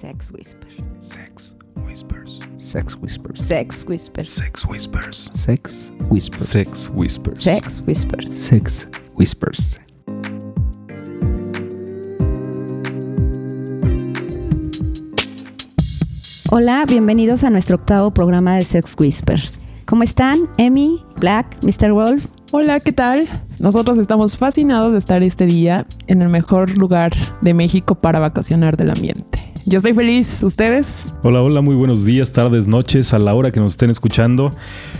Sex Whispers. Sex Whispers. Sex Whispers. Sex Whispers. Sex Whispers. Sex Whispers. Sex Whispers. Sex Whispers. Sex Whispers. Hola, bienvenidos a nuestro octavo programa de Sex Whispers. ¿Cómo están? Emi, Black, Mr. Wolf. Hola, ¿qué tal? Nosotros estamos fascinados de estar este día en el mejor lugar de México para vacacionar del ambiente. Yo estoy feliz, ¿ustedes? Hola, hola, muy buenos días, tardes, noches, a la hora que nos estén escuchando.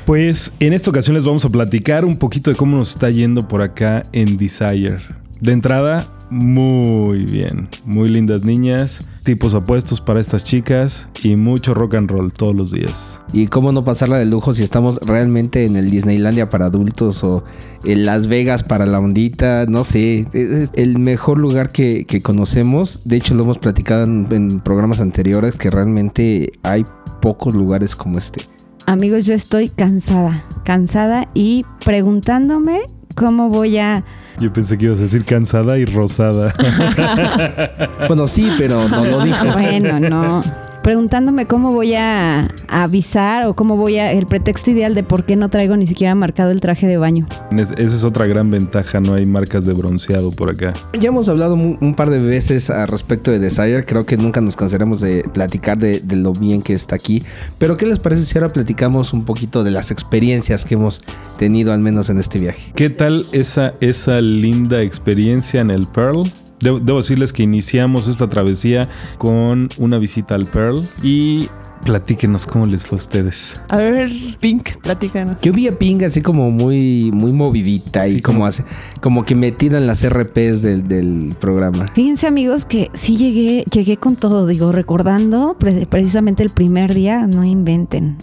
Pues en esta ocasión les vamos a platicar un poquito de cómo nos está yendo por acá en Desire. De entrada, muy bien, muy lindas niñas, tipos opuestos para estas chicas y mucho rock and roll todos los días. Y cómo no pasarla de lujo si estamos realmente en el Disneylandia para adultos o en Las Vegas para la ondita, no sé, es el mejor lugar que, que conocemos. De hecho lo hemos platicado en, en programas anteriores que realmente hay pocos lugares como este. Amigos, yo estoy cansada, cansada y preguntándome cómo voy a... Yo pensé que ibas a decir cansada y rosada. Bueno, sí, pero no lo dijo. Bueno, no. Preguntándome cómo voy a, a avisar o cómo voy a... El pretexto ideal de por qué no traigo ni siquiera marcado el traje de baño. Es- Esa es otra gran ventaja, no hay marcas de bronceado por acá. Ya hemos hablado un, un par de veces al respecto de Desire. Creo que nunca nos cansaremos de platicar de, de lo bien que está aquí. Pero, ¿qué les parece si ahora platicamos un poquito de las experiencias que hemos tenido, al menos en este viaje? ¿Qué tal esa, esa linda experiencia en el Pearl? Debo, debo decirles que iniciamos esta travesía con una visita al Pearl y platíquenos cómo les fue a ustedes. A ver, Pink, platícanos. Yo vi a Ping así como muy, muy movidita y Sí, como, como- hace, como que metida en las RPs del, del programa. Fíjense amigos que sí llegué, llegué con todo, digo, recordando pre- precisamente el primer día, no inventen.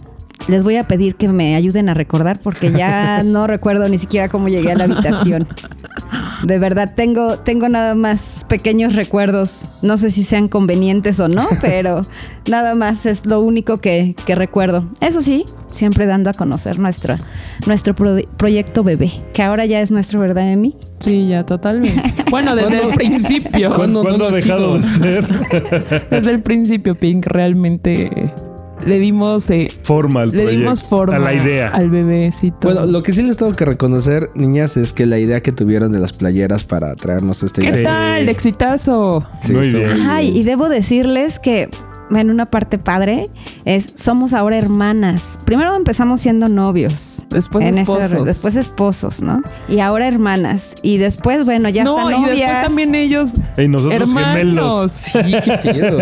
Les voy a pedir que me ayuden a recordar porque ya no recuerdo ni siquiera cómo llegué a la habitación. De verdad, tengo, tengo nada más pequeños recuerdos. No sé si sean convenientes o no, pero nada más es lo único que, que recuerdo. Eso sí, siempre dando a conocer nuestra, nuestro pro- proyecto bebé, que ahora ya es nuestro, ¿verdad, Emi? Sí, ya, totalmente. Bueno, desde el principio. ¿Cuándo? ¿Cuándo no ha dejado de ser Desde el principio, Pink, realmente le dimos, eh, forma al le proyecto? dimos forma A la idea. al bebecito. Bueno, lo que sí les tengo que reconocer, niñas, es que la idea que tuvieron de las playeras para traernos este ¿Qué viaje. tal? Exitazo. Sí, Muy bien. Ay, y debo decirles que en una parte padre es somos ahora hermanas. Primero empezamos siendo novios. Después en este- esposos. después esposos, ¿no? Y ahora hermanas. Y después, bueno, ya no, están y después novias. también ellos Ey, nosotros gemelos. hermanos. Sí, qué pedo.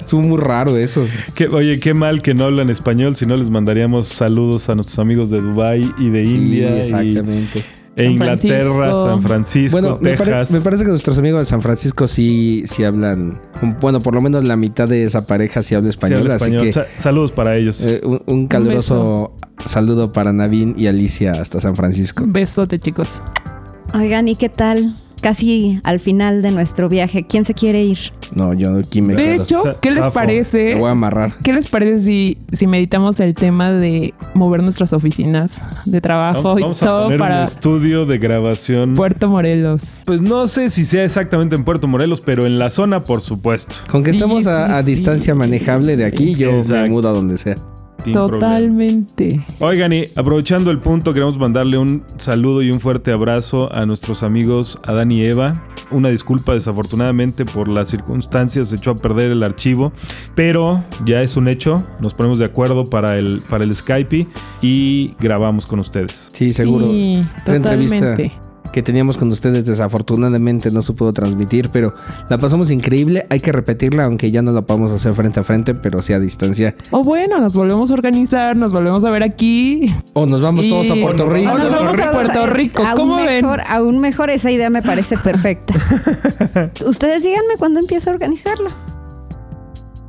Estuvo muy raro eso. Qué- oye, qué mal que no hablan español, si no les mandaríamos saludos a nuestros amigos de Dubai y de Sí, India y- e Inglaterra, Francisco. San Francisco, Bueno, me, pare- Texas. me parece que nuestros amigos de San Francisco sí, sí hablan. un- Bueno, por lo menos la mitad de esa pareja sí habla Sí, español. habla así español. que Sa- saludos para ellos. eh, un, un caluroso saludo para Navin y Alicia hasta San Francisco. Un besote, chicos. Oigan, ¿y qué tal? Casi al final de nuestro viaje. ¿Quién se quiere ir? No, yo aquí me De quedo. hecho, ¿qué les zafo. Me parece? voy a amarrar. ¿Qué les parece si, si meditamos el tema de mover nuestras oficinas de trabajo Vamos, y vamos a todo poner un para estudio de grabación. Puerto Morelos? Pues no sé si sea exactamente en Puerto Morelos, pero en la zona, por supuesto. Con que Sí, estamos a, distancia manejable de aquí, yo me mudo a donde sea. Totalmente. Oigan, y aprovechando el punto, queremos mandarle un saludo y un fuerte abrazo a nuestros amigos Adán y Eva. Una disculpa, desafortunadamente, por las circunstancias, se echó a perder el archivo, pero ya es un hecho. Nos ponemos de acuerdo para el, para el Skype y grabamos con ustedes. Sí, seguro. Sí, entrevista totalmente. Que teníamos con ustedes desafortunadamente no se pudo transmitir, pero la pasamos increíble. Hay que repetirla, aunque ya no la podemos hacer frente a frente, pero sí a distancia. O bueno, nos volvemos a organizar, nos volvemos a ver aquí. O nos vamos Y- todos a Puerto Rico. Ah, nos vamos a Puerto Rico. Aún ¿Cómo ven? mejor, Aún mejor, esa idea me parece perfecta. Ustedes díganme cuándo empiezo a organizarlo.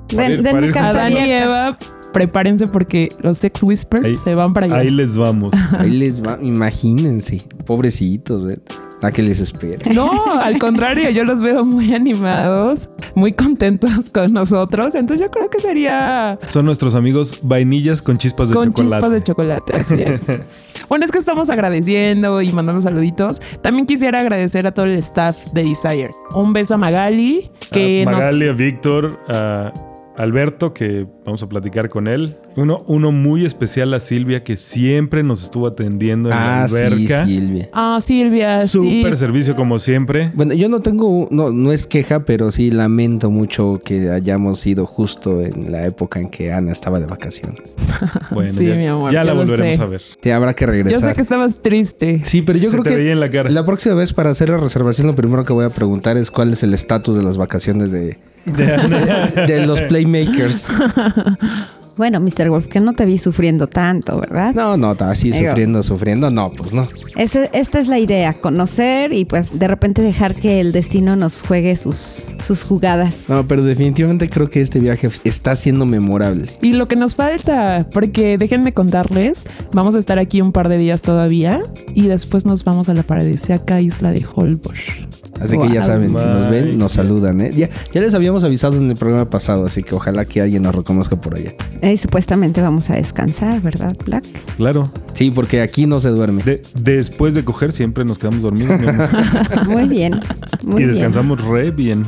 Den- denme carta Adán y abierta. Eva, prepárense porque los Sex Whispers Ahí- se van para allá. Ahí les vamos. Ahí les va, imagínense, pobrecitos, ¿eh? la que les espera. No, al contrario, yo los veo muy animados, muy contentos con nosotros. Entonces yo creo que sería Son nuestros amigos vainillas con chispas de con chocolate. chispas de chocolate. Así es. Bueno, es que estamos agradeciendo y mandando saluditos. También quisiera agradecer a todo el staff de Desire. Un beso a Magali, que a nos Magali, a Víctor, a Alberto, que vamos a platicar con él. Uno, uno muy especial a Silvia, que siempre nos estuvo atendiendo en la Ah, sí, alberca. Silvia. Ah, Silvia, sí. Súper servicio como siempre. Bueno, yo no tengo, no, no es queja, pero sí lamento mucho que hayamos ido justo en la época en que Ana estaba de vacaciones. Bueno, Sí, ya, mi amor, ya yo la volveremos sé. a ver. Te habrá que Yo regresar. sé que estabas triste. Sí, pero yo Se creo te que veía en la cara. la próxima vez para hacer la reservación lo primero que voy a preguntar es cuál es el estatus de las vacaciones de, de los Playmakers. Bueno, Mr. Wolf, que no te vi sufriendo tanto, ¿verdad? No, no, así Digo. sufriendo, sufriendo. No, pues no. Ese- esta es la idea, conocer y pues de repente dejar que el destino nos juegue sus, sus jugadas. No, pero definitivamente creo que este viaje está siendo memorable. Y lo que nos falta, porque déjenme contarles, vamos a estar aquí un par de días todavía y después nos vamos a la paradisíaca isla de Holbox. Así que ya saben, si nos ven, nos saludan. ¿eh? Ya, ya les habíamos avisado en el programa pasado, así que ojalá que alguien nos reconozca por allá. Y supuestamente vamos a descansar, ¿verdad, Black? Claro. Sí, porque aquí no se duerme. De- después de coger siempre nos quedamos dormidos. Muy bien, muy y bien. descansamos re bien.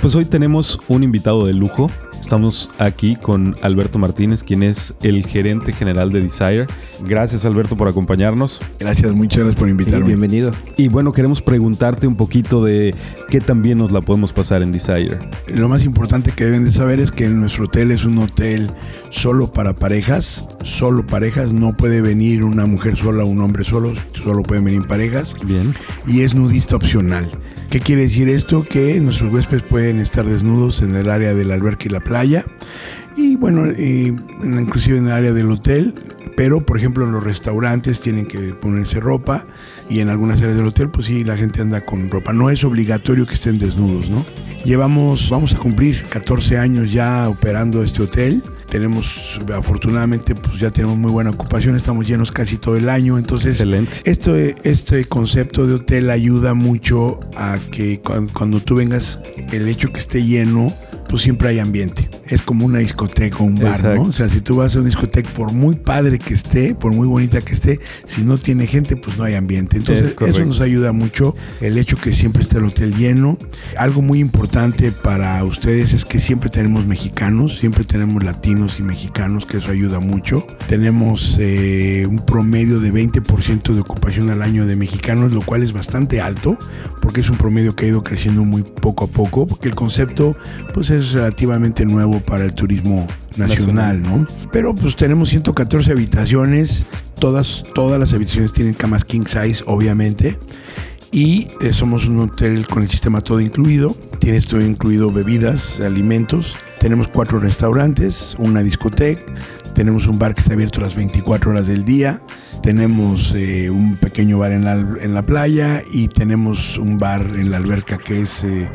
Pues hoy tenemos un invitado de lujo. Estamos aquí con Alberto Martínez, quien es el gerente general de Desire. Gracias Alberto por acompañarnos. Gracias, muchas gracias por Sí, invitarme. bienvenido. Y bueno, queremos preguntarte un poquito de qué también nos la podemos pasar en Desire. Lo más importante que deben de saber es que nuestro hotel es un hotel solo para parejas, solo parejas, no puede venir una mujer sola o un hombre solo, solo pueden venir parejas Bien. y es nudista opcional. ¿Qué quiere decir esto? Que nuestros huéspedes pueden estar desnudos en el área del alberca y la playa y bueno, eh, inclusive en el área del hotel, pero por ejemplo en los restaurantes tienen que ponerse ropa y en algunas áreas del hotel pues sí, la gente anda con ropa. No es obligatorio que estén desnudos, ¿no? Llevamos, vamos a cumplir 14 años ya operando este hotel. Tenemos, afortunadamente, pues ya tenemos muy buena ocupación, estamos llenos casi todo el año, entonces Excelente. esto, este concepto de hotel ayuda mucho a que cuando, cuando tú vengas, el hecho que esté lleno, pues siempre hay ambiente. Es como una discoteca o un bar, Exacto. ¿no? O sea, si tú vas a una discoteca, por muy padre que esté, por muy bonita que esté, si no tiene gente, pues no hay ambiente. Es Entonces, eso nos ayuda mucho, el hecho que siempre esté el hotel lleno. Algo muy importante para ustedes es que siempre tenemos mexicanos, siempre tenemos latinos y mexicanos, que eso ayuda mucho. Tenemos eh, un promedio de 20% de ocupación al año de mexicanos, lo cual es bastante alto, porque es un promedio que ha ido creciendo muy poco a poco, porque el concepto pues es relativamente nuevo para el turismo nacional, ¿no? Pero pues tenemos 114 habitaciones, todas, todas las habitaciones tienen camas king size, obviamente. Y eh, somos un hotel con el sistema todo incluido. Tiene todo incluido bebidas, alimentos. Tenemos cuatro restaurantes, una discoteca. Tenemos un bar que está abierto las 24 horas del día. Tenemos eh, un pequeño bar en la, en la playa y tenemos un bar en la alberca que es eh,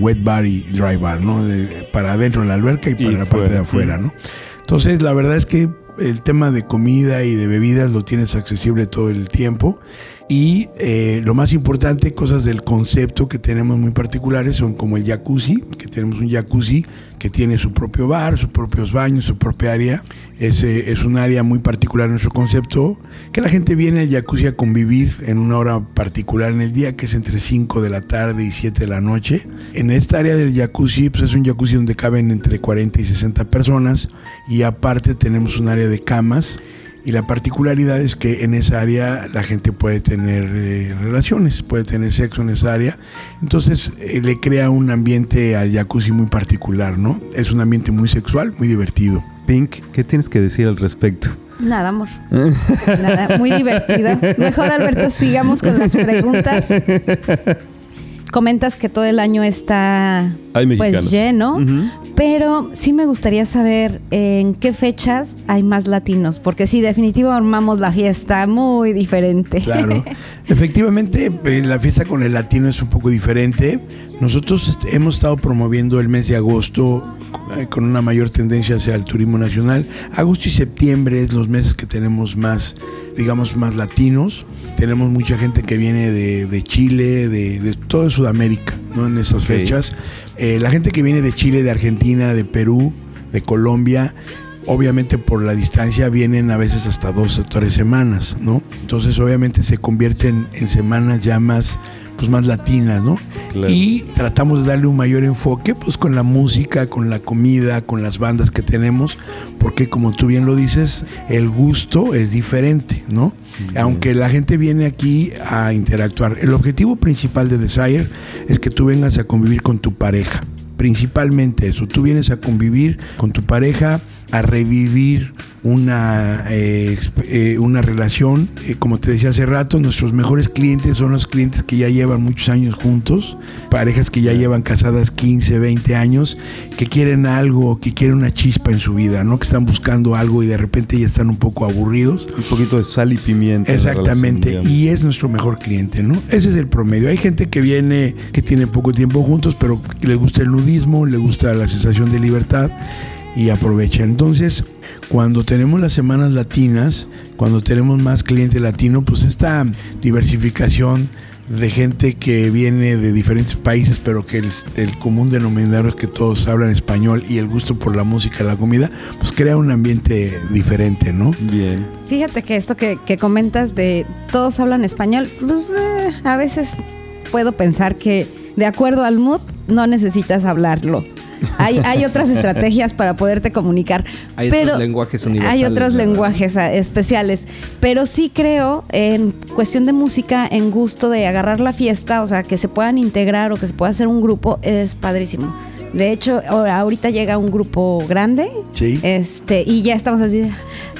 wet bar y dry bar, ¿no? De- para adentro de la alberca y para Y la parte de fuera. afuera, ¿no? Entonces, la verdad es que el tema de comida y de bebidas lo tienes accesible todo el tiempo. Y eh, lo más importante, cosas del concepto que tenemos muy particulares son como el jacuzzi, que tenemos un jacuzzi que tiene su propio bar, sus propios baños, su propia área. Es, es un área muy particular en nuestro concepto, que la gente viene al jacuzzi a convivir en una hora particular en el día, que es entre 5 de la tarde y 7 de la noche. En esta área del jacuzzi, pues es un jacuzzi donde caben entre 40 y 60 personas y aparte tenemos un área de camas y la particularidad es que en esa área la gente puede tener eh, relaciones, puede tener sexo en esa área. Entonces eh, le crea un ambiente al jacuzzi muy particular, ¿no? Es un ambiente muy sexual, muy divertido. Pink, ¿qué tienes que decir al respecto? Nada, amor. Nada, muy divertido. Mejor, Alberto, sigamos con las preguntas. Comentas que todo el año está Hay pues lleno, pero sí me gustaría saber en qué fechas hay más latinos, porque sí, definitivo armamos la fiesta muy diferente. Claro. Efectivamente, eh, la fiesta con el latino es un poco diferente. Nosotros este, hemos estado promoviendo el mes de agosto con una mayor tendencia hacia el turismo nacional. Agosto y septiembre es los meses que tenemos más, digamos, más latinos. Tenemos mucha gente que viene de, de Chile, de, de toda Sudamérica, ¿no? En esas fechas. Eh, la gente que viene de Chile, de Argentina, de Perú, de Colombia, obviamente por la distancia vienen a veces hasta dos o tres semanas, ¿no? Entonces obviamente se convierten en semanas ya más, pues más latinas, ¿no? Claro. Y tratamos de darle un mayor enfoque pues con la música, con la comida, con las bandas que tenemos, porque como tú bien lo dices, el gusto es diferente, ¿no? Aunque la gente viene aquí a interactuar. El objetivo principal de Desire es que tú vengas a convivir con tu pareja. Principalmente eso. Tú vienes a convivir con tu pareja, a revivir una, eh, eh, una relación. Eh, como te decía hace rato, nuestros mejores clientes son los clientes que ya llevan muchos años juntos, parejas que ya llevan casadas 15, 20 años, que quieren algo, que quieren una chispa en su vida, ¿no? Que están buscando algo y de repente ya están un poco aburridos. Un poquito de sal y pimienta. Exactamente, relación, y es nuestro mejor cliente, ¿no? Ese es el promedio. Hay gente que viene, que tiene poco tiempo juntos, pero le gusta el nudismo, le gusta la sensación de libertad y aprovecha. Entonces, cuando tenemos las semanas latinas, cuando tenemos más cliente latino, pues esta diversificación de gente que viene de diferentes países, pero que el, el común denominador es que todos hablan español y el gusto por la música y la comida, pues crea un ambiente diferente, ¿no? Bien. Fíjate que esto que, que comentas de todos hablan español, pues eh, a veces puedo pensar que de acuerdo al mood no necesitas hablarlo. Hay, hay otras estrategias para poderte comunicar. Hay pero otros lenguajes universales. Hay otros lenguajes ah, especiales. Pero sí creo en cuestión de música, en gusto de agarrar la fiesta, o sea, que se puedan integrar o que se pueda hacer un grupo, es padrísimo. De hecho, ahora- ahorita llega un grupo grande Sí. este, y ya estamos así,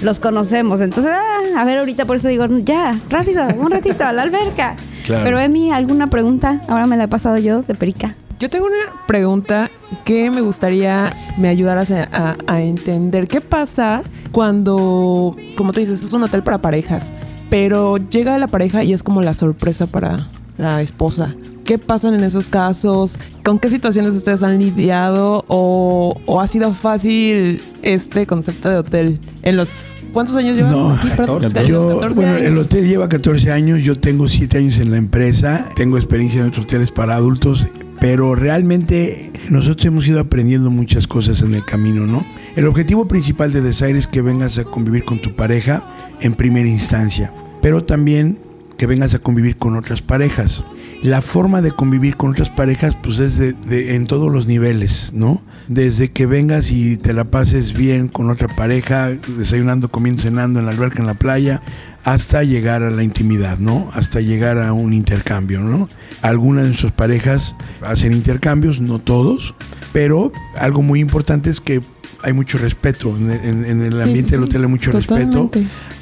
los conocemos. Entonces, ah, a ver, ahorita por eso digo, ya, rápido, un ratito, a la alberca. Claro. Pero Emi, ¿alguna pregunta? Ahora me la he pasado yo de perica. Yo tengo una pregunta que me gustaría me ayudaras a, a- a entender. ¿Qué pasa cuando, como tú dices, es un hotel para parejas, pero llega la pareja y es como la sorpresa para la esposa? ¿Qué pasan en esos casos? ¿Con qué situaciones ustedes han lidiado? ¿O, o ha sido fácil este concepto de hotel? ¿En los cuántos años llevas No, aquí? Perdón, 14. ¿en los Yo, 14 bueno, el hotel lleva 14 años, yo tengo 7 años en la empresa, tengo experiencia en otros hoteles para adultos, pero realmente nosotros hemos ido aprendiendo muchas cosas en el camino, ¿no? El objetivo principal de Desire es que vengas a convivir con tu pareja en primera instancia, pero también que vengas a convivir con otras parejas. La forma de convivir con otras parejas, pues es de, de- en todos los niveles, ¿no? Desde que vengas y te la pases bien con otra pareja, desayunando, comiendo, cenando en la alberca, en la playa, hasta llegar a la intimidad, ¿no? Hasta llegar a un intercambio, ¿no? Algunas de nuestras parejas hacen intercambios, no todos, pero algo muy importante es que hay mucho respeto. En, en- en el ambiente sí, del hotel hay mucho respeto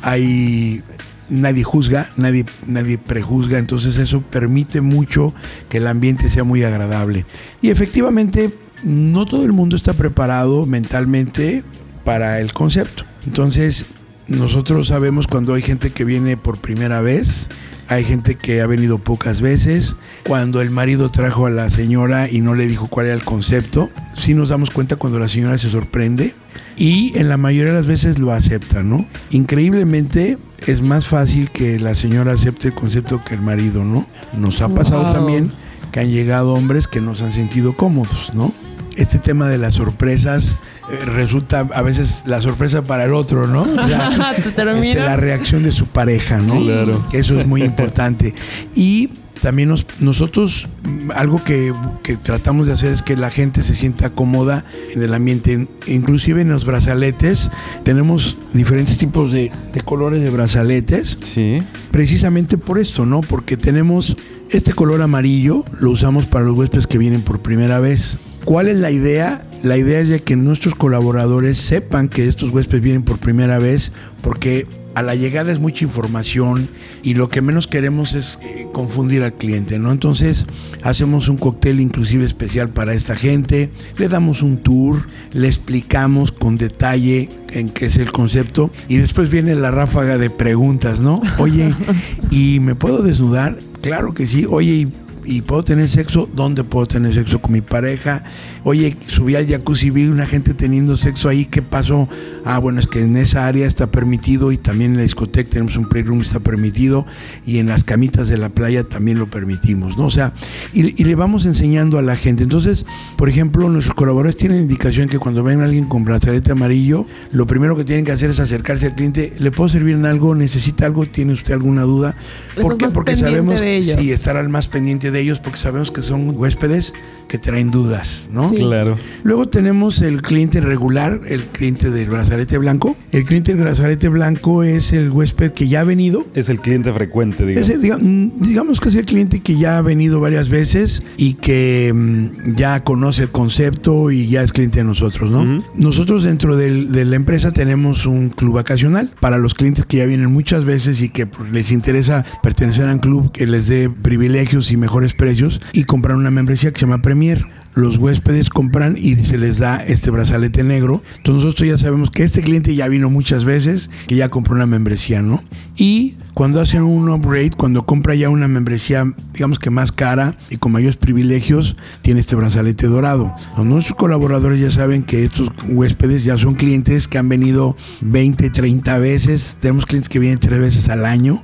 hay nadie juzga, nadie, nadie prejuzga, entonces eso permite mucho que el ambiente sea muy agradable. Y efectivamente, no todo el mundo está preparado mentalmente para el concepto. Entonces, nosotros sabemos cuando hay gente que viene por primera vez, hay gente que ha venido pocas veces, cuando el marido trajo a la señora y no le dijo cuál era el concepto, sí nos damos cuenta cuando la señora se sorprende y en la mayoría de las veces lo acepta, ¿no? Increíblemente es más fácil que la señora acepte el concepto que el marido, ¿no? Nos ha pasado Wow. también que han llegado hombres que nos han sentido cómodos, ¿no? Este tema de las sorpresas resulta a veces la sorpresa para el otro, ¿no? Terminas- este, la reacción de su pareja, ¿no? Claro. Eso es muy importante. Y también nos- nosotros, mm, algo que, que tratamos de hacer es que la gente se sienta cómoda en el ambiente. Inclusive en los brazaletes tenemos diferentes tipos de, de colores de brazaletes Sí. precisamente por esto, ¿no? Porque tenemos este color amarillo, lo usamos para los huéspedes que vienen por primera vez. ¿Cuál es la idea? La idea es de que nuestros colaboradores sepan que estos huéspedes vienen por primera vez, porque a la llegada es mucha información y lo que menos queremos es eh, confundir al cliente, ¿no? Entonces hacemos un cóctel inclusive especial para esta gente, le damos un tour, le explicamos con detalle en qué es el concepto y después viene la ráfaga de preguntas, ¿no? Oye, ¿y me puedo desnudar? Claro que sí. Oye, ¿y, y puedo tener sexo? ¿Dónde puedo tener sexo con mi pareja? Oye, subí al jacuzzi, vi una gente teniendo sexo ahí, ¿qué pasó? Ah, bueno, es que en esa área está permitido y también en la discoteca tenemos un playroom está permitido y en las camitas de la playa también lo permitimos, ¿no? O sea, y, y le vamos enseñando a la gente. Entonces, por ejemplo, nuestros colaboradores tienen indicación que cuando ven a alguien con brazalete amarillo, lo primero que tienen que hacer es acercarse al cliente. ¿Le puedo servir en algo? ¿Necesita algo? ¿Tiene usted alguna duda? Estás ¿Por qué? Porque sabemos ellos. sí, estar al más pendiente de ellos porque sabemos que son huéspedes que traen dudas, ¿no? Sí. Claro. Luego tenemos el cliente regular, el cliente del brazalete blanco. El cliente del brazalete blanco es el huésped que ya ha venido, Es el cliente frecuente, digamos. diga- mm, digamos que es el cliente que ya ha venido varias veces y que mm, ya conoce el concepto y ya es cliente de nosotros, ¿no? Nosotros dentro del- de la empresa tenemos un club vacacional para los clientes que ya vienen muchas veces y que pues, les interesa pertenecer a un club que les dé privilegios y mejores precios y comprar una membresía que se llama Premier. Los huéspedes compran y se les da este brazalete negro. Entonces nosotros ya sabemos que este cliente ya vino muchas veces, que ya compró una membresía, ¿no? Y cuando hacen un upgrade, cuando compra ya una membresía, digamos que más cara y con mayores privilegios, tiene este brazalete dorado. Nuestros colaboradores ya saben que estos huéspedes ya son clientes que han venido 20, 30 veces. Tenemos clientes que vienen tres veces al año.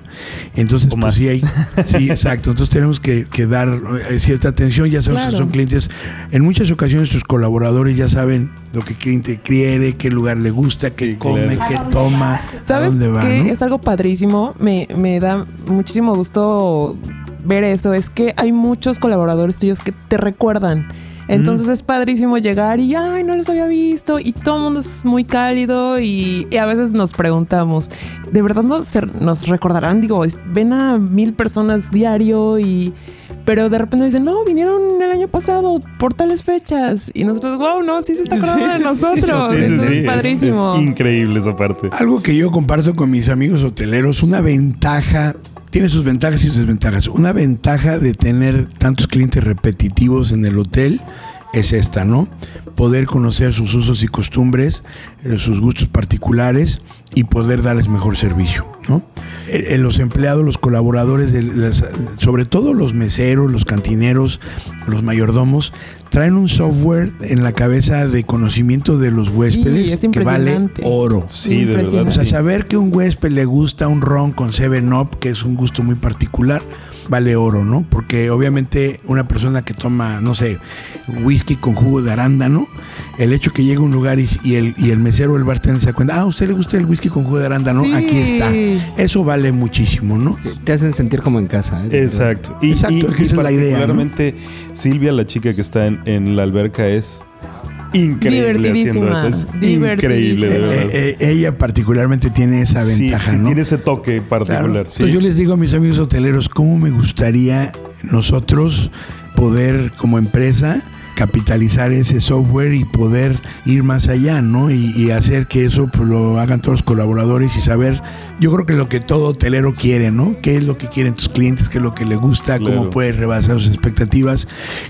Entonces, O pues más. sí hay. Sí, exacto. Entonces tenemos que, que dar eh, cierta atención. Ya sabemos Claro. que son clientes. En muchas ocasiones, sus colaboradores ya saben lo que cliente quiere, qué lugar le gusta, qué Sí, come, claro. qué toma, a ¿Sabes dónde va. ¿no? Es algo padrísimo. Me, me da muchísimo gusto ver eso. Es que hay muchos colaboradores tuyos que te recuerdan. Entonces es padrísimo llegar y, ay, no los había visto. Y todo el mundo es muy cálido y, y a veces nos preguntamos, ¿de verdad nos, nos recordarán? Digo, ven a mil personas diario y... Pero de repente dicen, no, vinieron el año pasado por tales fechas. Y nosotros, wow, no, sí se está acordando de nosotros. Sí, sí, Eso sí, es es- padrísimo. Es, increíble esa parte. Algo que yo comparto con mis amigos hoteleros, una ventaja, tiene sus ventajas y sus desventajas. Una ventaja de tener tantos clientes repetitivos en el hotel es esta, ¿no? Poder conocer sus usos y costumbres, eh, sus gustos particulares y poder darles mejor servicio, ¿no? Eh, eh, Los empleados, los colaboradores, de las- sobre todo los meseros, los cantineros, los mayordomos, traen un software en la cabeza de conocimiento de los huéspedes es que vale oro. Sí, de verdad. O sea, saber que un huésped le gusta un ron con 7-Up, que es un gusto muy particular, vale oro, ¿no? Porque obviamente una persona que toma, no sé, whisky con jugo de arándano, el hecho que llegue a un lugar y, y el, y el mesero o el bartender se da cuenta, ah, ¿a usted le gusta el whisky con jugo de arándano? Sí. Aquí está. Eso vale muchísimo, ¿no? Te hacen sentir como en casa. ¿eh? Exacto. Y, Exacto, y- es que y esa es la idea, ¿no? Silvia, la chica que está en, en la alberca, es increíble haciendo eso. Es increíble, de verdad. eh, eh, ella particularmente tiene esa Sí, ventaja, sí, ¿no? tiene ese toque Claro. particular. sí. Entonces yo les digo a mis amigos hoteleros, ¿cómo me gustaría nosotros poder como empresa capitalizar ese software y poder ir más allá, ¿no? Y, y hacer que eso pues, lo hagan todos los colaboradores y saber, yo creo que lo que todo hotelero quiere, ¿no? ¿Qué es lo que quieren tus clientes? ¿Qué es lo que le gusta? Claro. ¿Cómo puedes rebasar sus expectativas?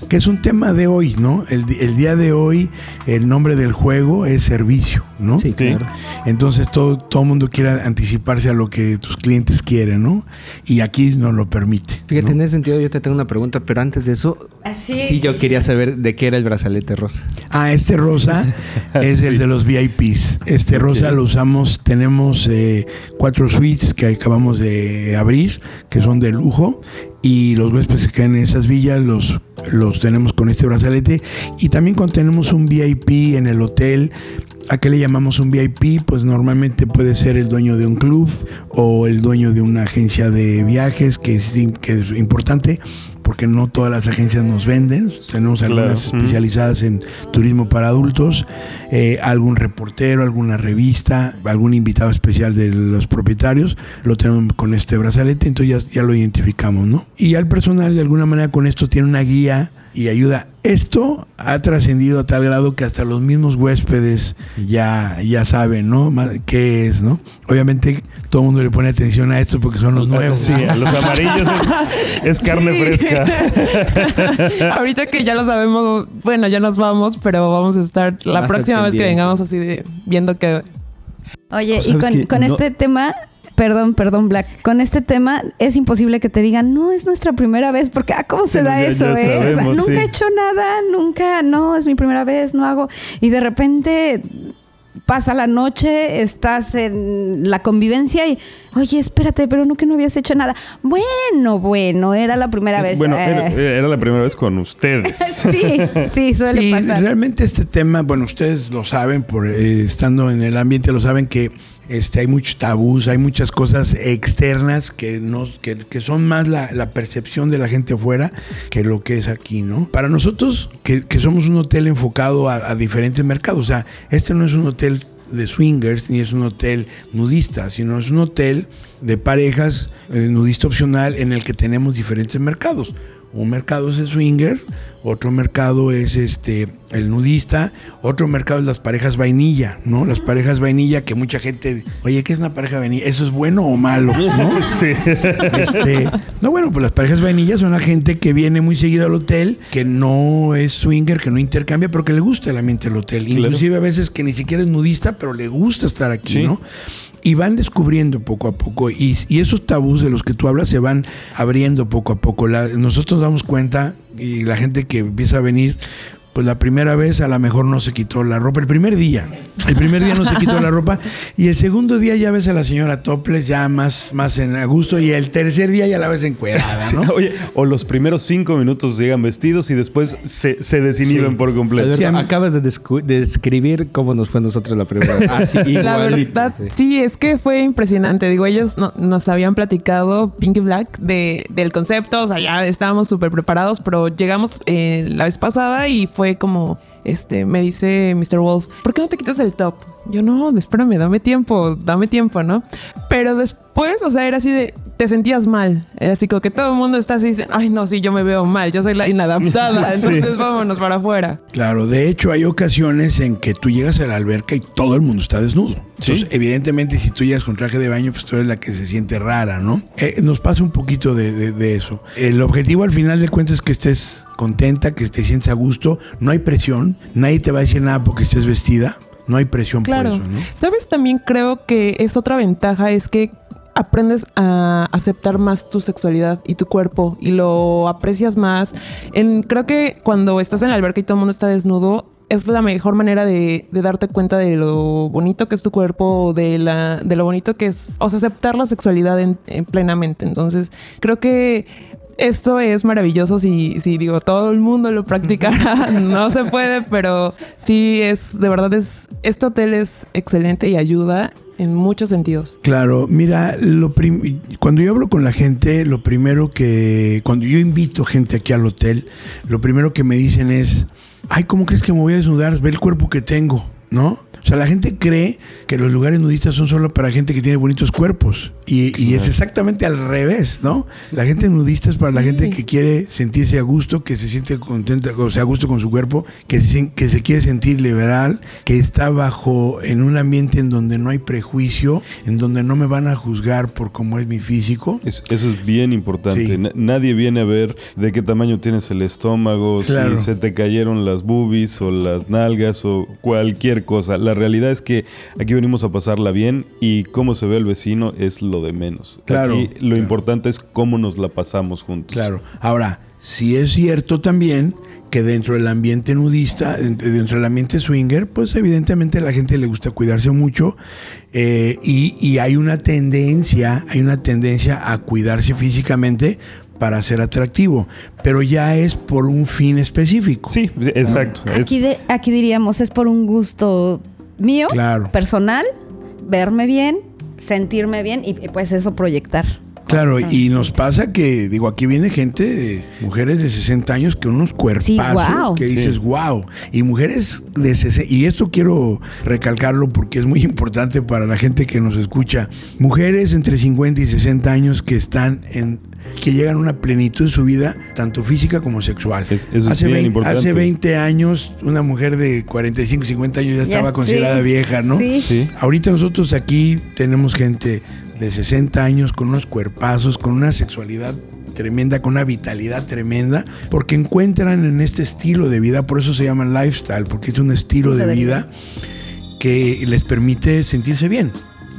Que es un tema de hoy, ¿no? El, di- el día de hoy, el nombre del juego es servicio, ¿no? Sí, claro. Entonces todo todo mundo quiere anticiparse a lo que tus clientes quieren, ¿no? Y aquí no lo permite. Fíjate, ¿no? en ese sentido yo te tengo una pregunta, pero antes de eso, Así. sí yo quería saber de qué era el brazalete rosa. Ah, este rosa es el de los VIPs. Este rosa lo usamos, tenemos eh, cuatro suites que acabamos de abrir, que son de lujo. Y los huéspedes que en esas villas los, los tenemos con este brazalete. Y también cuando tenemos un VIP en el hotel, ¿A qué le llamamos un VIP? Pues normalmente puede ser el dueño de un club o el dueño de una agencia de viajes, que es, im- que es importante porque no todas las agencias nos venden. Tenemos Claro. algunas especializadas en turismo para adultos, eh, algún reportero, alguna revista, algún invitado especial de los propietarios, lo tenemos con este brazalete, entonces ya, ya lo identificamos, ¿no? Y ya el personal de alguna manera con esto tiene una guía y ayuda. Esto ha trascendido a tal grado que hasta los mismos huéspedes ya, ya saben, ¿no? ¿Qué es, no? Obviamente todo el mundo le pone atención a esto porque son los nuevos. Sí, a los amarillos es, es carne Sí. fresca. Ahorita que ya lo sabemos, bueno, ya nos vamos, pero vamos a estar la Más próxima vez que vengamos así de viendo que Oye, Pues, y ¿sabes con, con No- este tema, perdón, perdón, Black. Con este tema es imposible que te digan, no es nuestra primera vez, porque, ah, ¿cómo se Sí, da ya- eso, ya eh? O sea, nunca sí. he hecho nada, nunca, no, es mi primera vez, no hago. Y de repente pasa la noche, estás en la convivencia y, oye, espérate, pero no que no habías hecho nada. Bueno, bueno, era la primera vez. Bueno, era, Eh, era la primera vez con ustedes. sí, sí, suele Sí, pasar. realmente este tema, bueno, ustedes lo saben, por eh, estando en el ambiente, lo saben que este, hay muchos tabús, hay muchas cosas externas que, no, que, que son más la, la percepción de la gente afuera que lo que es aquí, ¿no? Para nosotros, que, que somos un hotel enfocado a, a diferentes mercados, o sea, este no es un hotel de swingers ni es un hotel nudista, sino es un hotel de parejas eh, nudista opcional en el que tenemos diferentes mercados. Un mercado es el swinger, otro mercado es este el nudista, otro mercado es las parejas vainilla, ¿no? Las parejas vainilla que mucha gente, oye, ¿qué es una pareja vainilla? ¿Eso es bueno o malo? ¿no? sí. Este, no, bueno, pues las parejas vainillas son la gente que viene muy seguido al hotel, que no es swinger, que no intercambia, pero que le gusta el ambiente del hotel. Claro. Inclusive a veces que ni siquiera es nudista, pero le gusta estar aquí, Sí. ¿no? Y van descubriendo poco a poco. Y, esos tabús de los que tú hablas se van abriendo poco a poco. La- nosotros nos damos cuenta, y la gente que empieza a venir, pues la primera vez a lo mejor no se quitó la ropa. El primer día. El primer día no se quitó la ropa. Y el segundo día ya ves a la señora topless ya más, más en a gusto. Y el tercer día ya la ves encuerada, Sí, ¿no? Oye, o los primeros cinco minutos llegan vestidos y después se, se desinhiben Sí. por completo. Alberto, Sí, acabas de, describir cómo nos fue a nosotros la primera vez. Ah, sí, La verdad, sí. sí. es que fue impresionante. Digo, ellos no- nos habían platicado, Pinky Black, de, del concepto. O sea, ya estábamos súper preparados, pero llegamos eh, la vez pasada y fue como, este, me dice Mr. Wolf, ¿por qué no te quitas el top? Yo, no, espérame, dame tiempo, dame tiempo, ¿no? Pero después, o sea, era así de, te sentías mal. Era así como que todo el mundo está así, dice, ay, no, sí, yo me veo mal, yo soy la inadaptada, Sí. entonces vámonos para afuera. Claro, de hecho hay ocasiones en que tú llegas a la alberca y todo el mundo está desnudo. Entonces, evidentemente, si tú llegas con traje de baño, pues tú eres la que se siente rara, ¿no? Eh, nos pasa un poquito de, de- de eso. El objetivo al final de cuentas es que estés contenta, que te sientas a gusto, no hay presión, nadie te va a decir nada porque estés vestida, no hay presión Claro. por eso, ¿no? ¿Sabes? También creo que es otra ventaja, es que aprendes a aceptar más tu sexualidad y tu cuerpo y lo aprecias más. En, creo que cuando estás en la alberca y todo el mundo está desnudo, es la mejor manera de, de darte cuenta de lo bonito que es tu cuerpo, de, la, de lo bonito que es, o sea, aceptar la sexualidad en- en plenamente. Entonces, creo que esto es maravilloso si, si digo, todo el mundo lo practicara. no se puede, pero sí es, de verdad es, este hotel es excelente y ayuda en muchos sentidos. Claro, mira, lo prim- cuando yo hablo con la gente, lo primero que, cuando yo invito gente aquí al hotel, lo primero que me dicen es, ay, ¿cómo crees que me voy a desnudar? Ve el cuerpo que tengo, ¿no? O sea, la gente cree que los lugares nudistas son solo para gente que tiene bonitos cuerpos. Y, y es exactamente al revés, ¿no? La gente nudista es para la gente que quiere sentirse a gusto, que se siente contenta, o sea, a gusto con su cuerpo, que se, que se quiere sentir liberal, que está bajo en un ambiente en donde no hay prejuicio, en donde no me van a juzgar por cómo es mi físico. Es- eso es bien importante. Sí. Nadie viene a ver de qué tamaño tienes el estómago, Claro. si se te cayeron las boobies o las nalgas o cualquier cosa. La realidad es que aquí venimos a pasarla bien y cómo se ve el vecino es lo de menos. Claro, Aquí lo claro. importante es cómo nos la pasamos juntos. Claro. Ahora, sí es cierto también que dentro del ambiente nudista, dent- dentro del ambiente swinger, pues evidentemente a la gente le gusta cuidarse mucho eh, y, y hay una tendencia, hay una tendencia a cuidarse físicamente para ser atractivo, pero ya es por un fin específico. Sí, exacto. Aquí, de- aquí diríamos, es por un gusto mío, Claro. personal, verme bien, sentirme bien y y, pues eso proyectar. Claro, y nos pasa que, digo, aquí viene gente, de mujeres de 60 años que unos cuerpazos guau. que dices, Sí. wow. Y mujeres de 60, y esto quiero recalcarlo porque es muy importante para la gente que nos escucha. Mujeres entre 50 y 60 años que están en, que llegan a una plenitud de su vida, tanto física como sexual. Es- eso es hace, bien 20, importante. hace 20 años, una mujer de 45, 50 años ya Ya, estaba considerada sí. vieja, ¿no? Sí. sí. Ahorita nosotros aquí tenemos gente de 60 años con unos cuerpazos, con una sexualidad tremenda, con una vitalidad tremenda, porque encuentran en este estilo de vida, por eso se llama lifestyle, porque es un estilo de vida que les permite sentirse bien.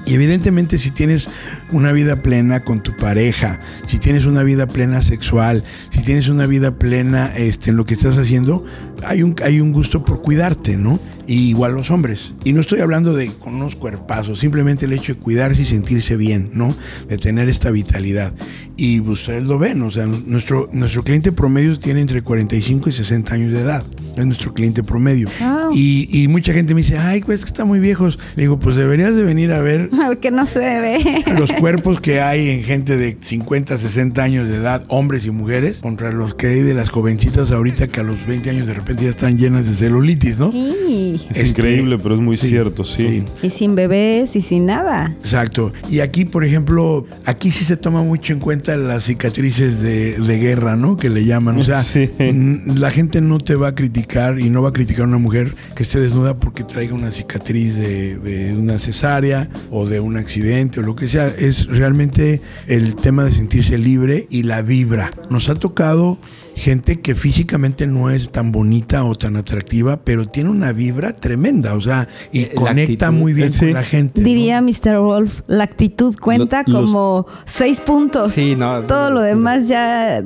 Y evidentemente si tienes una vida plena con tu pareja, si tienes una vida plena sexual, si tienes una vida plena este, en lo que estás haciendo, hay un, hay un gusto por cuidarte, ¿no? Y igual los hombres. Y no estoy hablando de con unos cuerpazos, simplemente el hecho de cuidarse y sentirse bien, ¿no? De tener esta vitalidad. Y ustedes lo ven, o sea, nuestro, nuestro cliente promedio tiene entre 45 y 60 años de edad. Es nuestro cliente promedio. Wow. Y, y mucha gente me dice, ay, pues que están muy viejos. Le digo, pues deberías de venir a ver Porque no se ve. los cuerpos que hay en gente de 50, 60 años de edad, hombres y mujeres, contra los que hay de las jovencitas ahorita que a los 20 años de repente ya están llenas de celulitis, ¿no? Sí. Es Este, increíble, pero es muy sí, cierto, sí. Y sin bebés y sin nada. Exacto. Y aquí, por ejemplo, aquí sí se toma mucho en cuenta las cicatrices de, de guerra, ¿no? Que le llaman. O sea, Sí. la gente no te va a criticar y no va a criticar a una mujer que esté desnuda porque traiga una cicatriz de, de una cesárea o de un accidente o lo que sea. Es realmente el tema de sentirse libre y la vibra. Nos ha tocado gente que físicamente no es tan bonita o tan atractiva, pero tiene una vibra tremenda, o sea, y Eh, la conecta actitud. muy bien Sí. con la gente. ¿no? Diría Mr. Wolf, la actitud cuenta Lo- los- como seis puntos. Sí, no, Todo lo demás ya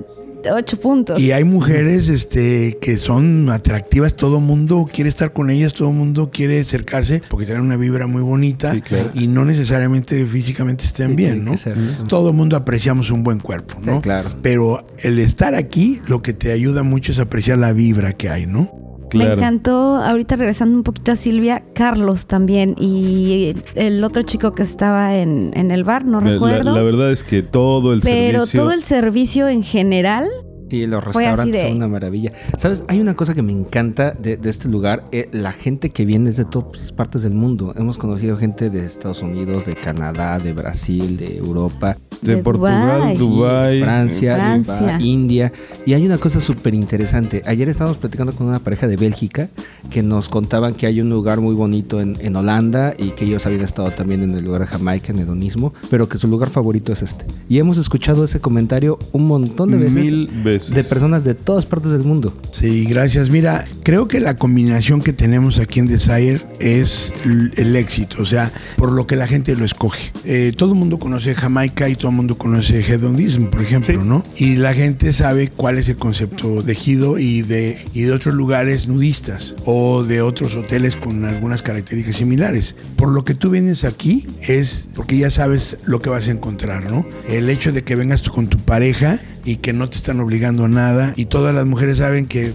ocho puntos. Y hay mujeres este, que son atractivas, todo mundo quiere estar con ellas, todo mundo quiere acercarse porque tienen una vibra muy bonita Sí, claro. y no necesariamente físicamente estén Sí, bien, ¿no? ser. Todo mundo apreciamos un buen cuerpo, ¿no? Sí, claro. Pero el estar aquí lo que te ayuda mucho es apreciar la vibra que hay, ¿no? Me encantó, ahorita regresando un poquito a Silvia, Carlos también y el otro chico que estaba en, en el bar, no recuerdo. La, verdad es que todo el pero servicio. todo el servicio en general, Sí, los restaurantes de- son una maravilla. ¿Sabes? Hay una cosa que me encanta de, de este lugar. eh, la gente que viene es de todas partes del mundo. Hemos conocido gente de Estados Unidos, de Canadá, de Brasil, de Europa, de, de Portugal, Dubái. Francia, Francia. India. Y hay una cosa súper interesante. Ayer estábamos platicando con una pareja de Bélgica que nos contaban que hay un lugar muy bonito en, en Holanda y que ellos habían estado también en el lugar de Jamaica, en hedonismo, pero que su lugar favorito es este. Y hemos escuchado ese comentario un montón de veces. Mil veces. De personas de todas partes del mundo. Sí, gracias. Mira, creo que la combinación que tenemos aquí en Desire es el éxito, o sea, por lo que la gente lo escoge. Eh, todo el mundo conoce Jamaica y todo el mundo conoce hedonismo, por ejemplo, Sí. ¿no? Y la gente sabe cuál es el concepto de Hido y de, y de otros lugares nudistas o de otros hoteles con algunas características similares. Por lo que tú vienes aquí es porque ya sabes lo que vas a encontrar, ¿no? El hecho de que vengas tú con tu pareja y que no te están obligando a nada y todas las mujeres saben que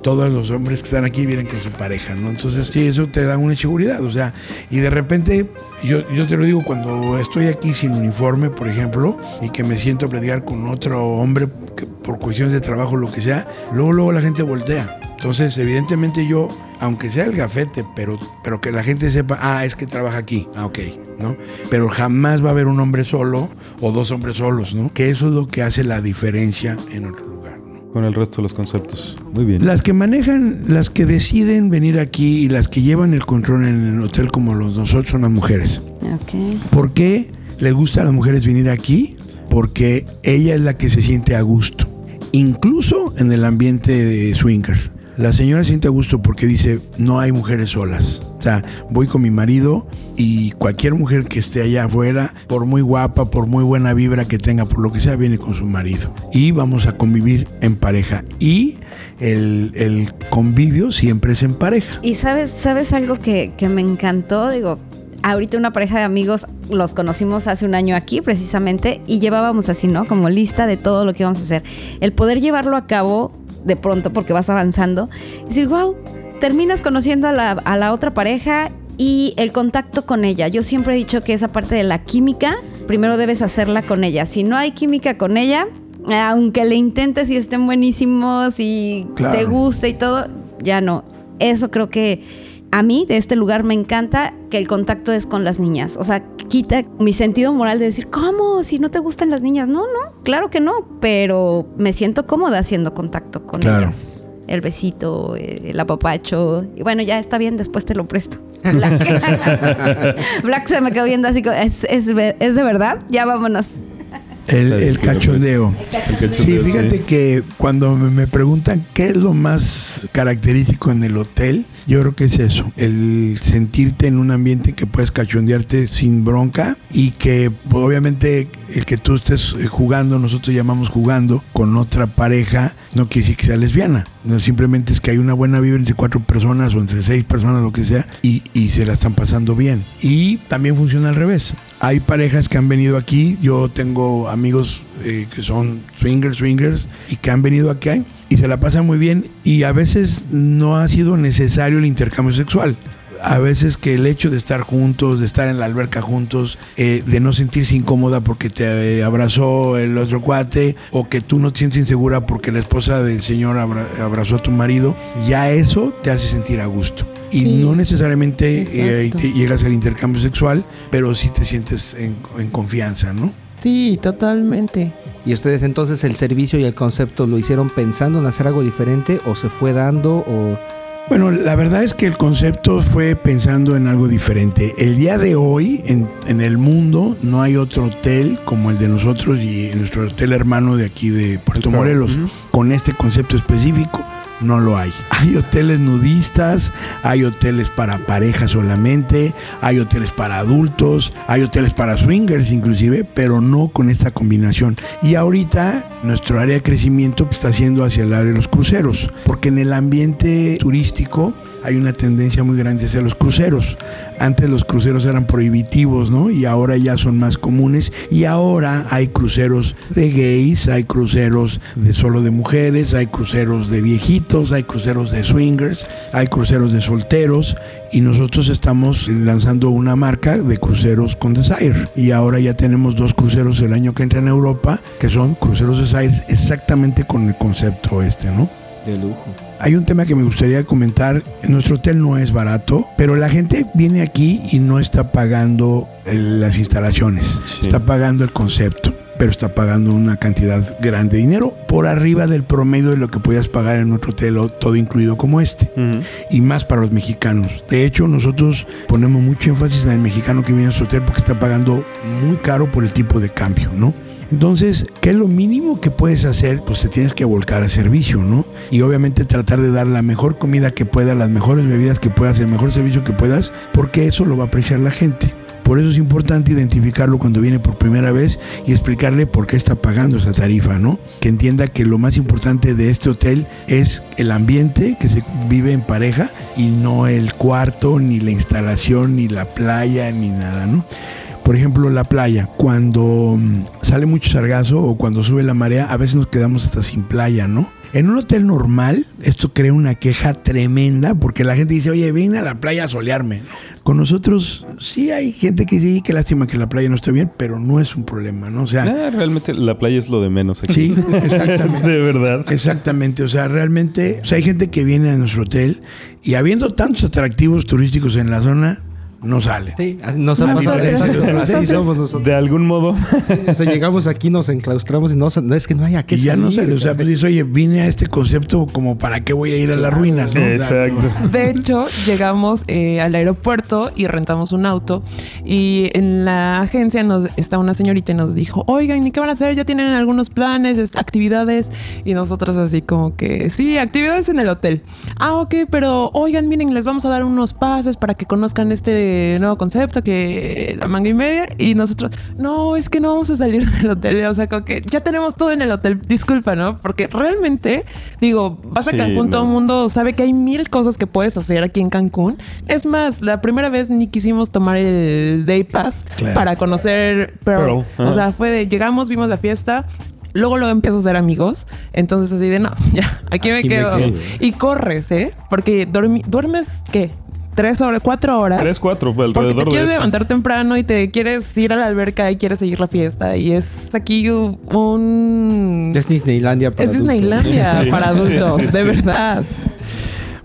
todos los hombres que están aquí vienen con su pareja, ¿no? Entonces, sí, eso te da una seguridad, o sea, y de repente, yo, yo te lo digo, cuando estoy aquí sin uniforme, por ejemplo, y que me siento a platicar con otro hombre por cuestiones de trabajo, lo que sea, luego, luego la gente voltea. Entonces, evidentemente yo, aunque sea el gafete, pero, pero que la gente sepa, ah, es que trabaja aquí, ah, ok, ¿no? Pero jamás va a haber un hombre solo o dos hombres solos, ¿no? Que eso es lo que hace la diferencia en otro lugar, ¿no? Con el resto de los conceptos. Muy bien. Las que manejan, las que deciden venir aquí y las que llevan el control en el hotel como los nosotros son las mujeres. ok. ¿Por qué les gusta a las mujeres venir aquí? Porque ella es la que se siente a gusto, incluso en el ambiente de swinger. La señora se siente gusto porque dice, no hay mujeres solas. O sea, voy con mi marido y cualquier mujer que esté allá afuera, por muy guapa, por muy buena vibra que tenga, por lo que sea, viene con su marido. Y vamos a convivir en pareja. Y el, el convivio siempre es en pareja. Y sabes, sabes algo que, que me encantó, digo, ahorita una pareja de amigos los conocimos hace un año aquí precisamente y llevábamos así, ¿no? Como lista de todo lo que íbamos a hacer. El poder llevarlo a cabo de pronto porque vas avanzando, decir, wow, terminas conociendo a la, a la otra pareja y el contacto con ella. Yo siempre he dicho que esa parte de la química, primero debes hacerla con ella. Si no hay química con ella, aunque le intentes y estén buenísimos y Claro. te gusta y todo, ya no. Eso creo que a mí de este lugar me encanta que el contacto es con las niñas. O sea, quita mi sentido moral de decir, ¿cómo? Si no te gustan las niñas. No, no, claro que no. Pero me siento cómoda haciendo contacto con Claro. ellas. El besito, el apapacho. Y bueno, ya está bien, después te lo presto. Black, Black se me quedó viendo así, como, ¿es, es, ve- ¿es de verdad? Ya vámonos. El, el cachondeo. El cachondeo, Sí, fíjate sí. que cuando me preguntan qué es lo más característico en el hotel, Yo creo que es eso, el sentirte en un ambiente que puedes cachondearte sin bronca y que pues, obviamente el que tú estés eh, jugando, nosotros llamamos jugando con otra pareja, no quiere decir que sea lesbiana, no simplemente es que hay una buena vibra entre cuatro personas o entre seis personas, lo que sea, y, y se la están pasando bien. Y también funciona al revés. Hay parejas que han venido aquí, yo tengo amigos eh, que son swingers, swingers, y que han venido aquí y se la pasan muy bien y a veces no ha sido necesario el intercambio sexual. A veces que el hecho de estar juntos, de estar en la alberca juntos, eh, de no sentirse incómoda porque te abrazó el otro cuate o que tú no te sientes insegura porque la esposa del señor abra- abrazó a tu marido, ya eso te hace sentir a gusto. Y Sí. no necesariamente eh, te llegas al intercambio sexual, pero sí te sientes en, en confianza, ¿no? Sí, totalmente. ¿Y ustedes entonces el servicio y el concepto lo hicieron pensando en hacer algo diferente o se fue dando o... Bueno, la verdad es que el concepto fue pensando en algo diferente. El día de hoy, en, en el mundo, no hay otro hotel como el de nosotros y nuestro hotel hermano de aquí de Puerto. Morelos, con este concepto específico. No lo hay. Hay hoteles nudistas, hay hoteles para parejas solamente, hay hoteles para adultos, hay hoteles para swingers inclusive, pero no con esta combinación. Y ahorita nuestro área de crecimiento pues, está siendo hacia el área de los cruceros, porque en el ambiente turístico hay una tendencia muy grande hacia los cruceros. Antes los cruceros eran prohibitivos, ¿no? Y ahora ya son más comunes. Y ahora hay cruceros de gays, hay cruceros de solo de mujeres, hay cruceros de viejitos, hay cruceros de swingers, hay cruceros de solteros. Y nosotros estamos lanzando una marca de cruceros con Desire. Y ahora ya tenemos dos cruceros el año que entra en Europa, que son cruceros Desire, exactamente con el concepto este, ¿no? De lujo. Hay un tema que me gustaría comentar. Nuestro hotel no es barato, pero la gente viene aquí y no está pagando las instalaciones, Sí. está pagando el concepto, pero está pagando una cantidad grande de dinero por arriba del promedio de lo que podías pagar en otro hotel todo incluido como este y más para los mexicanos. De hecho, nosotros ponemos mucho énfasis en el mexicano que viene a nuestro hotel porque está pagando muy caro por el tipo de cambio, ¿no? Entonces, ¿qué es lo mínimo que puedes hacer? Pues te tienes que volcar al servicio, ¿no? Y obviamente tratar de dar la mejor comida que puedas, las mejores bebidas que puedas, el mejor servicio que puedas, porque eso lo va a apreciar la gente. Por eso es importante identificarlo cuando viene por primera vez y explicarle por qué está pagando esa tarifa, ¿no? Que entienda que lo más importante de este hotel es el ambiente que se vive en pareja y no el cuarto, ni la instalación, ni la playa, ni nada, ¿no? Por ejemplo, la playa, cuando mm, sale mucho sargazo o cuando sube la marea, a veces nos quedamos hasta sin playa, ¿no? En un hotel normal, esto crea una queja tremenda porque la gente dice, oye, vine a la playa a solearme. Con nosotros sí hay gente que dice, "Y qué lástima que la playa no esté bien, pero no es un problema, ¿no? O sea, Ah, realmente la playa es lo de menos aquí. sí, exactamente. de verdad. Exactamente, o sea, realmente o sea, hay gente que viene a nuestro hotel y habiendo tantos atractivos turísticos en la zona, no sale. Sí, nos ha pasado. Así somos nosotros. De algún modo. O sea, llegamos aquí, nos enclaustramos y no, no, es que no hay a qué Y ya no sale, o sea, pues dices, oye, vine a este concepto como para qué voy a ir a las ruinas, ¿no? Exacto. De hecho, llegamos eh, al aeropuerto y rentamos un auto y en la agencia nos está una señorita y nos dijo, oigan, ¿y qué van a hacer? Ya tienen algunos planes, es- actividades y nosotros así como que, sí, actividades en el hotel. Ah, ok, pero oigan, miren, les vamos a dar unos pases para que conozcan este nuevo concepto que la manga y media y nosotros, no, es que no vamos a salir del hotel, o sea, como que ya tenemos todo en el hotel, disculpa, ¿no? Porque realmente, digo, vas a Cancún, todo no. el mundo sabe que hay mil cosas que puedes hacer aquí en Cancún. Es más, la primera vez ni quisimos tomar el Day Pass Claro. para conocer Pearl. Pearl, O sea, fue de llegamos, vimos la fiesta. Luego lo empiezo a hacer amigos. Entonces así de no, ya, aquí, me Aquí me quedo. quedo. Y corres, ¿eh? Porque duermes, ¿qué? Tres horas, cuatro horas. Tres, cuatro, Porque te alrededor de quieres eso. levantar temprano y te quieres ir a la alberca y quieres seguir la fiesta. Y es aquí un... Es Disneylandia para es adultos. Disneylandia Sí, para sí, adultos, sí, de sí. verdad.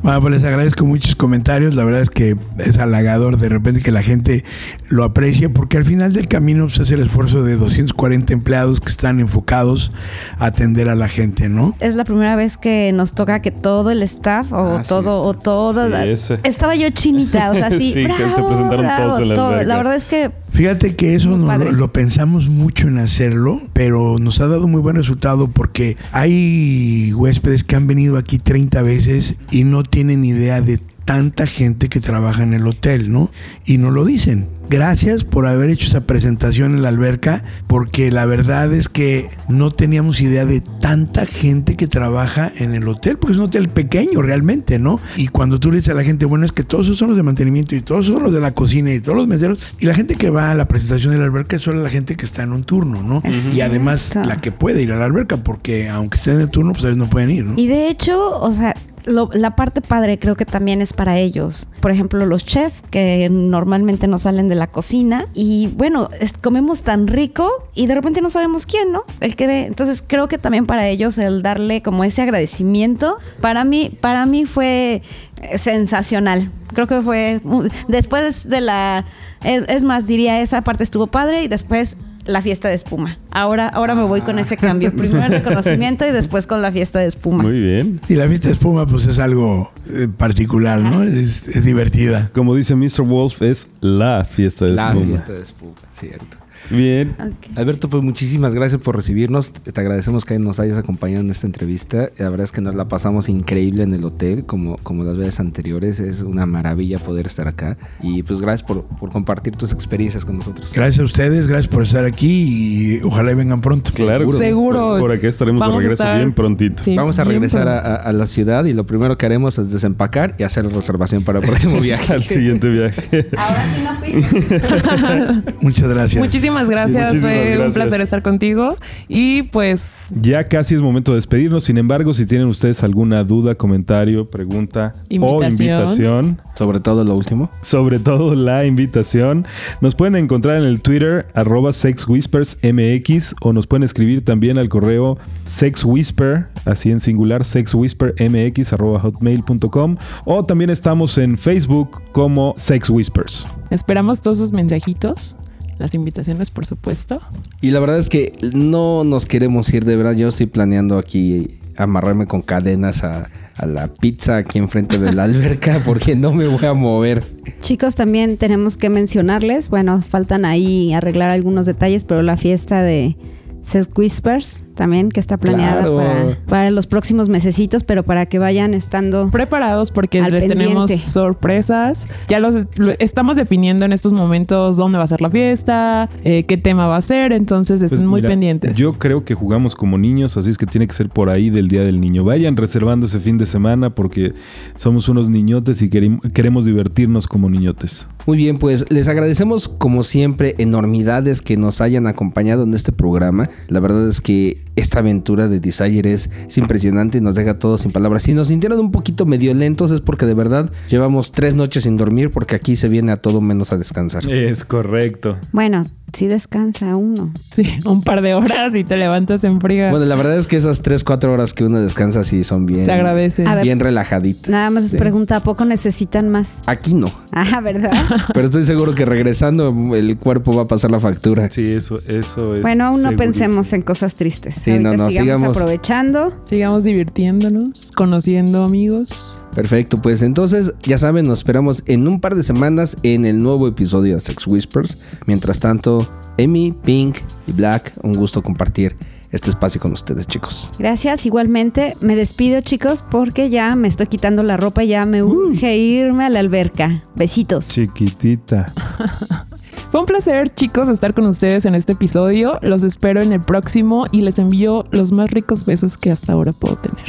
Bueno, pues les agradezco muchos comentarios. La verdad es que es halagador de repente que la gente lo aprecie, porque al final del camino pues, es el esfuerzo de 240 empleados que están enfocados a atender a la gente, ¿no? Es la primera vez que nos toca que todo el staff o Ah, sí. todo o toda Sí, la- ese. estaba yo chinita, o sea, sí, Sí, que se presentaron bravo, todos en la todo. La verdad es que Fíjate que eso no- lo, lo pensamos mucho en hacerlo, pero nos ha dado muy buen resultado porque hay huéspedes que han venido aquí 30 veces y no tienen idea de tanta gente que trabaja en el hotel, ¿no? Y no lo dicen. Gracias por haber hecho esa presentación en la alberca, porque la verdad es que no teníamos idea de tanta gente que trabaja en el hotel, porque es un hotel pequeño realmente, ¿no? Y cuando tú le dices a la gente, bueno, es que todos esos son los de mantenimiento y todos son los de la cocina y todos los meseros, y la gente que va a la presentación de la alberca es solo la gente que está en un turno, ¿no? y además la que puede ir a la alberca, porque aunque estén en el turno, pues a veces no pueden ir, ¿no? Y de hecho, o sea, la parte padre creo que también es para ellos. Por ejemplo, los chefs que normalmente no salen de la cocina y bueno, comemos tan rico y de repente no sabemos quién, ¿no? El que ve. Entonces creo que también para ellos el darle como ese agradecimiento, para mí, para mí fue eh, sensacional. Creo que fue después de la, es más diría esa parte estuvo padre y después la fiesta de espuma. Ahora, ahora me voy con ese cambio. Primero el reconocimiento y después con la fiesta de espuma. Muy bien. Y la fiesta de espuma, pues es algo eh, particular, ¿no? Es, es divertida. Como dice Mr. Wolf, es la fiesta de La espuma. fiesta de espuma, cierto. Bien. Alberto, pues muchísimas gracias por recibirnos. Te agradecemos que nos hayas acompañado en esta entrevista. La verdad es que nos la pasamos increíble en el hotel, como, como las veces anteriores. Es una maravilla poder estar acá. Y pues gracias por, por compartir tus experiencias con nosotros. Gracias a ustedes, gracias por estar aquí y ojalá y vengan pronto. Claro. Seguro. Por acá estaremos Vamos de regreso estar- bien prontito. Sí, Vamos a regresar a, pronto. a- a la ciudad y lo primero que haremos es desempacar y hacer la reservación para el próximo viaje. Al siguiente viaje. Ahora sí no fui. Muchas gracias. Muchísimas gracias, Muchísimas fue un gracias. placer estar contigo. Y pues Ya casi es momento de despedirnos. Sin embargo, si tienen ustedes alguna duda, comentario, pregunta o Invitación. invitación, Sobre todo lo último. sobre todo la invitación, nos pueden encontrar en el Twitter arroba sexwhispersmx o nos pueden escribir también al correo sexwhisper, así en singular, sexwhispermx arroba hotmail.com o también estamos en Facebook como Sex Whispers. esperamos todos sus mensajitos, las invitaciones, por supuesto. Y la verdad es que no nos queremos ir, de verdad. Yo estoy planeando aquí amarrarme con cadenas a, a la pizza aquí enfrente de la alberca porque no me voy a mover. Chicos, también tenemos que mencionarles, bueno, faltan ahí arreglar algunos detalles, pero la fiesta de Sex Whispers también que está planeada Claro. para, para los próximos mesecitos, pero para que vayan estando Preparados porque les tenemos sorpresas. Ya los lo- estamos definiendo en estos momentos dónde va a ser la fiesta, eh, qué tema va a ser, entonces estén Pues muy mira, pendientes. Yo creo que jugamos como niños, así es que tiene que ser por ahí del Día del Niño. Vayan reservando ese fin de semana porque somos unos niñotes y queremos divertirnos como niñotes. Muy bien, pues les agradecemos como siempre enormidades que nos hayan acompañado en este programa. La verdad es que esta aventura de Desire es, es impresionante y nos deja todos sin palabras. Si nos sintieron un poquito medio lentos es porque de verdad llevamos tres noches sin dormir porque aquí se viene a todo menos a descansar. Es correcto. Bueno, sí descansa uno. Sí, un par de horas y te levantas en fría. Bueno, la verdad es que esas tres, cuatro horas que uno descansa sí son bien, Se agradece. Bien relajaditas. Nada más Sí. pregunta, ¿a poco necesitan más? Aquí no, Ah, ¿verdad? pero estoy seguro que regresando el cuerpo va a pasar la factura. Sí, eso, eso es. bueno, aún no segurísimo. pensemos en cosas tristes. Sí, Ahorita no, no, sigamos, sigamos. aprovechando. Sigamos divirtiéndonos, conociendo amigos. Perfecto, pues entonces ya saben, nos esperamos en un par de semanas en el nuevo episodio de Sex Whispers. Mientras tanto, Emi, Pink y Black, un gusto compartir este espacio con ustedes, chicos. Gracias, igualmente. Me despido, chicos, porque ya me estoy quitando la ropa y ya me urge irme a la alberca. Besitos. Chiquitita. Fue un placer, chicos, estar con ustedes en este episodio. Los espero en el próximo y les envío los más ricos besos que hasta ahora puedo tener.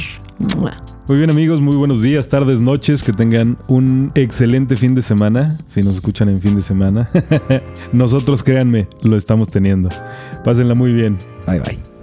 Muy bien amigos, muy buenos días, tardes, noches, que tengan un excelente fin de semana, si nos escuchan en fin de semana. Nosotros créanme, lo estamos teniendo. Pásenla muy bien. Bye bye.